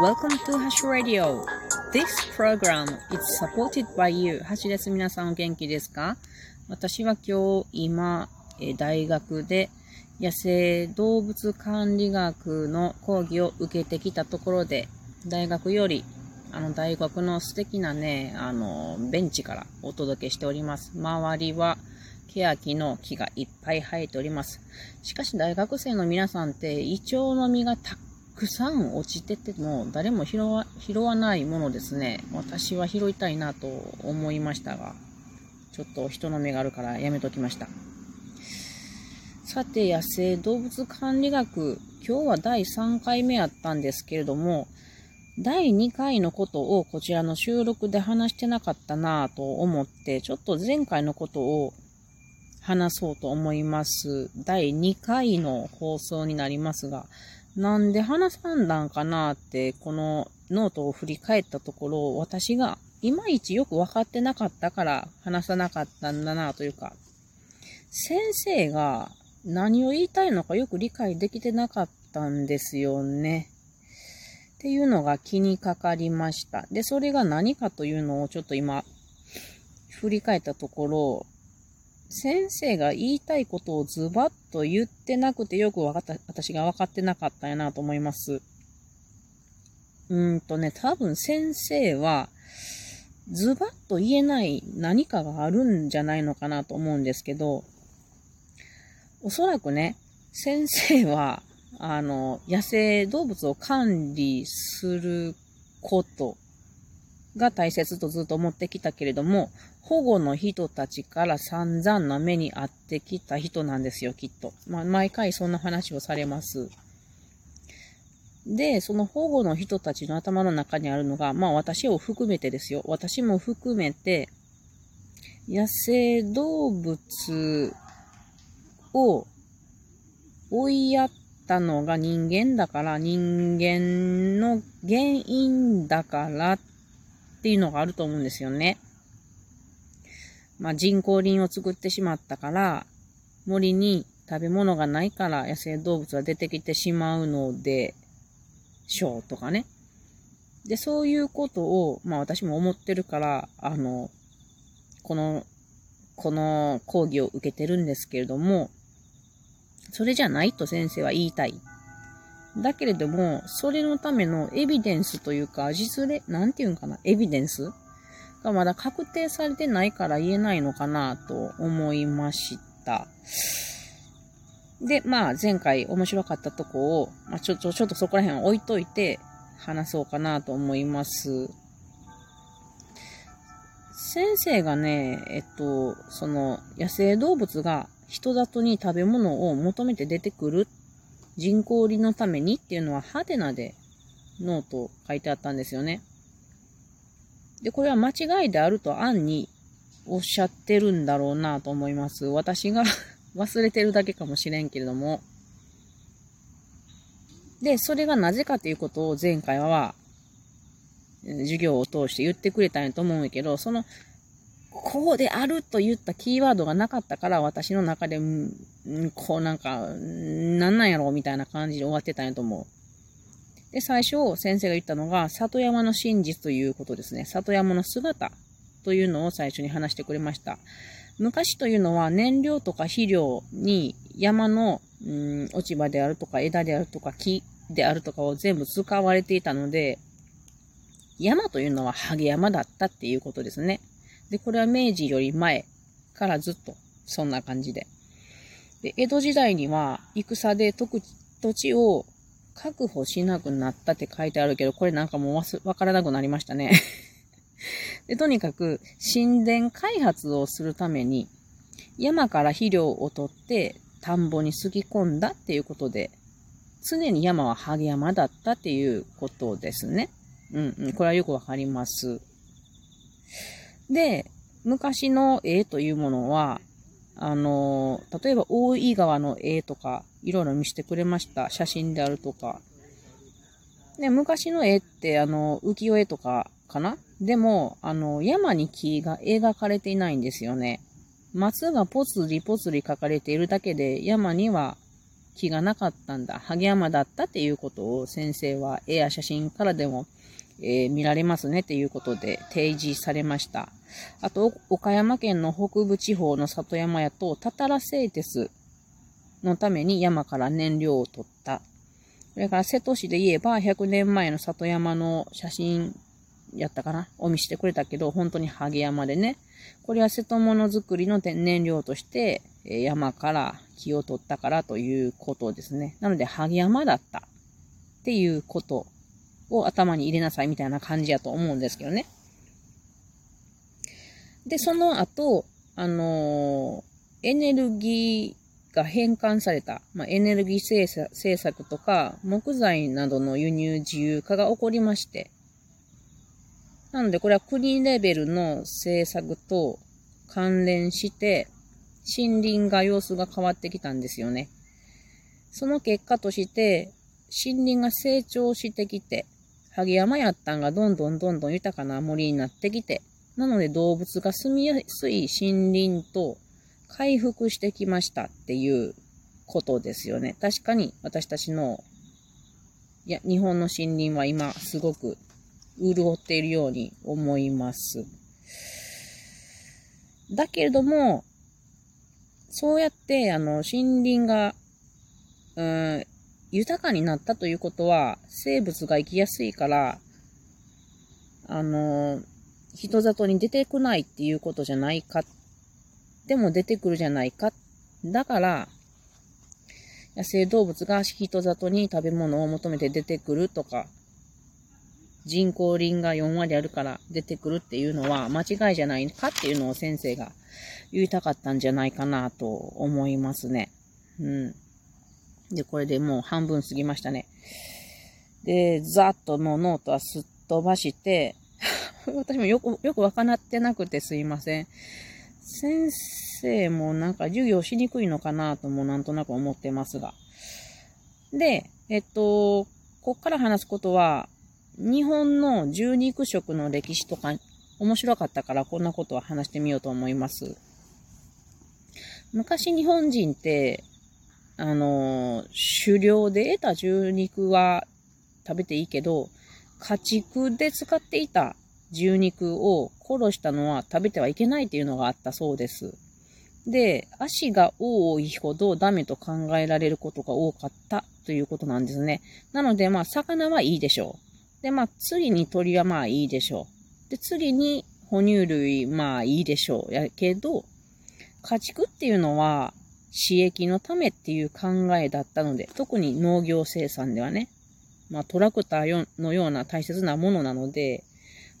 Welcome to Hash Radio. This program is supported by you. ハシです。皆さんお元気ですか私は今日、今、大学で野生動物管理学の講義を受けてきたところで、大学より、あの、大学の素敵なね、あの、ベンチからお届けしております。周りは、欅の木がいっぱい生えております。しかし大学生の皆さんってイチョウの実がたくくさん落ちてても誰も拾わ拾わないものですね。私は拾いたいなと思いましたが、ちょっと人の目があるからやめときました。さて、野生動物管理学、今日は第3回目やったんですけれども、第2回のことをこちらの収録で話してなかったなぁと思って、ちょっと前回のことを話そうと思います。第2回の放送になりますが、なんで話さんだんかなって、このノートを振り返ったところ、私がいまいちよく分かってなかったから話さなかったんだなというか、先生が何を言いたいのかよく理解できてなかったんですよね。っていうのが気にかかりました。で、それが何かというのをちょっと今、振り返ったところ、先生が言いたいことをズバッと言ってなくてよくわかった、私が分かってなかったんやなと思います。うんとね、多分先生は、ズバッと言えない何かがあるんじゃないのかなと思うんですけど、おそらくね、先生は、あの、野生動物を管理することが大切とずっと思ってきたけれども、保護の人たちから散々な目に遭ってきた人なんですよ、きっと。まあ、毎回そんな話をされます。で、その保護の人たちの頭の中にあるのが、まあ私を含めてですよ。私も含めて、野生動物を追いやったのが人間だから、人間の原因だからっっていうのがあると思うんですよね。まあ、人工林を作ってしまったから、森に食べ物がないから野生動物は出てきてしまうのでしょうとかね。で、そういうことを、まあ私も思ってるから、あの、この、この講義を受けてるんですけれども、それじゃないと先生は言いたいだけれども、それのためのエビデンスというか、実例、なんていうんかな、エビデンスがまだ確定されてないから言えないのかなと思いました。で、まあ、前回面白かったとこを、まあ、ちょ、ちょ、ちょっとそこら辺置いといて話そうかなと思います。先生がね、えっと、その、野生動物が人里に食べ物を求めて出てくる人工林のためにっていうのはハテナでノート書いてあったんですよね。で、これは間違いであると暗におっしゃってるんだろうなと思います。私が 忘れてるだけかもしれんけれども。で、それがなぜかということを前回は、授業を通して言ってくれたんやと思うんやけど、そのこうであると言ったキーワードがなかったから、私の中で、うん、こうなんか、なんなんやろうみたいな感じで終わってたんやと思う。で、最初、先生が言ったのが、里山の真実ということですね。里山の姿というのを最初に話してくれました。昔というのは燃料とか肥料に山の、うん、落ち葉であるとか枝であるとか木であるとかを全部使われていたので、山というのはハゲ山だったっていうことですね。で、これは明治より前からずっとそんな感じで。で、江戸時代には戦で土地を確保しなくなったって書いてあるけど、これなんかもうわわからなくなりましたね で。とにかく、神殿開発をするために、山から肥料を取って田んぼにすぎ込んだっていうことで、常に山はハゲ山だったっていうことですね。うんうん、これはよくわかります。で、昔の絵というものは、あの、例えば大井川の絵とか、いろいろ見せてくれました。写真であるとか。で、昔の絵って、あの、浮世絵とかかな？でも、あの、山に木が描かれていないんですよね。松がぽつりぽつり描かれているだけで、山には木がなかったんだ、ハゲ山だったっていうことを先生は絵や写真からでも、えー、見られますねっていうことで提示されました。あと、岡山県の北部地方の里山やと、たたら製鉄のために山から燃料を取った。それから瀬戸市で言えば、100年前の里山の写真やったかなを見せてくれたけど、本当にハゲ山でね。これは瀬戸物作りの天然料として、山から木を取ったからということですね。なので、ハゲ山だったっていうことを頭に入れなさいみたいな感じやと思うんですけどね。で、その後、あのー、エネルギーが変換された、まあ、エネルギー政策とか、木材などの輸入自由化が起こりまして、なので、これは国レベルの政策と関連して、森林が様子が変わってきたんですよね。その結果として、森林が成長してきて、萩山やったんがどんどんどんどん豊かな森になってきて、なので動物が住みやすい森林と回復してきましたっていうことですよね。確かに私たちの、いや、日本の森林は今すごく潤っているように思います。だけれども、そうやって、あの、森林が、うん、豊かになったということは、生物が生きやすいから、あの、人里に出てこないっていうことじゃないか。でも出てくるじゃないか。だから、野生動物が人里に食べ物を求めて出てくるとか、人工林が4割あるから出てくるっていうのは間違いじゃないかっていうのを先生が言いたかったんじゃないかなと思いますね。うん。で、これでもう半分過ぎましたね。で、ざっともうノートはすっ飛ばして、私もよく、よくわからってなくてすいません。先生もなんか授業しにくいのかなともなんとなく思ってますが。で、えっと、こっから話すことは、日本の獣肉食の歴史とか面白かったからこんなことは話してみようと思います。昔日本人って、あの、狩猟で得た獣肉は食べていいけど、家畜で使っていた牛肉を殺したのは食べてはいけないっていうのがあったそうです。で、足が多いほどダメと考えられることが多かったということなんですね。なので、まあ、魚はいいでしょう。で、まあ、次に鳥はまあいいでしょう。で、次に哺乳類、まあいいでしょう。やけど、家畜っていうのは、刺激のためっていう考えだったので、特に農業生産ではね、まあトラクターのような大切なものなので、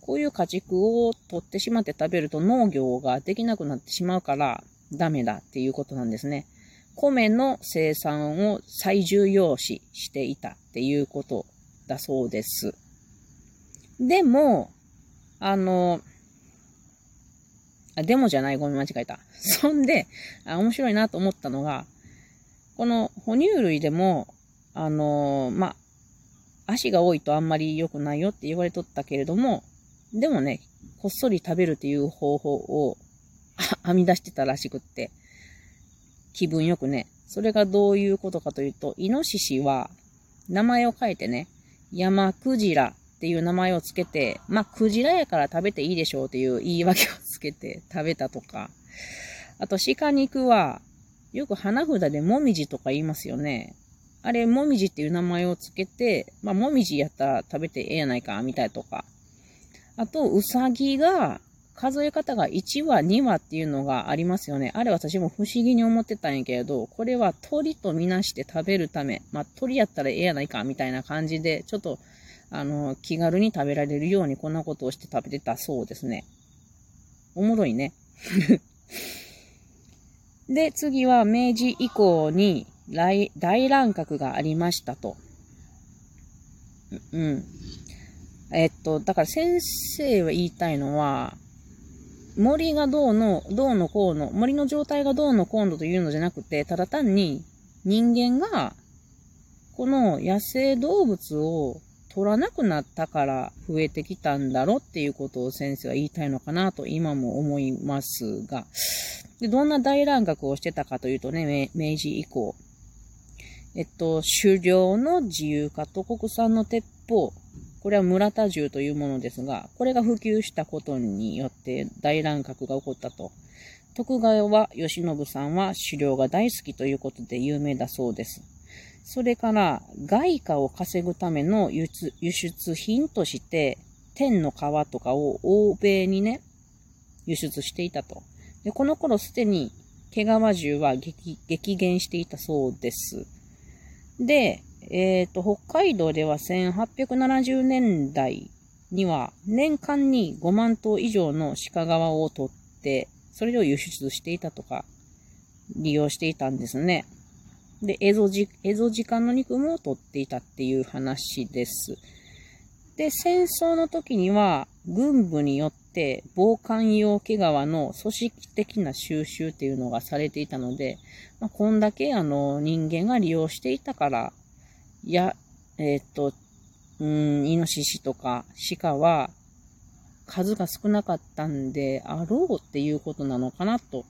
こういう家畜を取ってしまって食べると農業ができなくなってしまうからダメだっていうことなんですね。米の生産を最重要視していたっていうことだそうです。でも、あの、あ、デモじゃない、ごめん、間違えた。そんで、あ、面白いなと思ったのが、この哺乳類でも、あのま足が多いとあんまり良くないよって言われとったけれども、でもね、こっそり食べるっていう方法を 編み出してたらしくって、気分よくね、それがどういうことかというと、イノシシは名前を変えてね、山クジラっていう名前をつけて、まあ、クジラやから食べていいでしょうっていう言い訳をつけて食べたとか、あと鹿肉は、よく花札でもみじとか言いますよね。あれ、もみじっていう名前をつけて、まあ、もみじやったら食べてええやないか、みたいとか。あと、うさぎが、数え方が1話、2話っていうのがありますよね。あれ私も不思議に思ってたんやけど、これは鳥とみなして食べるため、まあ、鳥やったらええやないか、みたいな感じで、ちょっと、あの、気軽に食べられるようにこんなことをして食べてたそうですね。おもろいね。で、次は明治以降に大乱獲がありましたと。うん。えっと、だから先生は言いたいのは、森がどうの、どうのこうの、森の状態がどうのこうのというのじゃなくて、ただ単に人間が、この野生動物を取らなくなったから増えてきたんだろうっていうことを先生は言いたいのかなと今も思いますが、でどんな大乱獲をしてたかというとね、明治以降、えっと、狩猟の自由化と国産の鉄砲、これは村田銃というものですが、これが普及したことによって大乱獲が起こったと。徳川慶喜さんは狩猟が大好きということで有名だそうです。それから、外貨を稼ぐための輸出品として、天の皮とかを欧米にね、輸出していたと。でこの頃すでに毛皮銃は激減していたそうです。で、えっ、ー、と、北海道では1870年代には年間に5万頭以上の鹿皮を取って、それを輸出していたとか、利用していたんですね。で、エゾジ、エゾジカの肉も取っていたっていう話です。で、戦争の時には、軍部によって防寒用毛皮の組織的な収集っていうのがされていたので、まあ、こんだけあの人間が利用していたから、や、えー、っと、うん、イノシシとか鹿は数が少なかったんであろうっていうことなのかなと。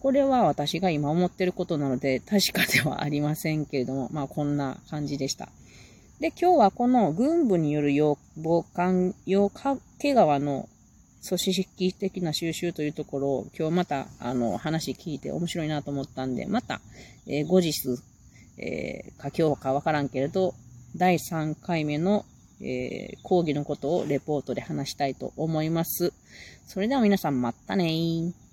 これは私が今思ってることなので確かではありませんけれども、まあこんな感じでした。で、今日はこの軍部による要防寒用毛皮の組織的な収集というところを今日またあの話聞いて面白いなと思ったんで、また、えー、後日、えー、か今日かわからんけれど、第3回目の、えー、講義のことをレポートで話したいと思います。それでは皆さんまたねー。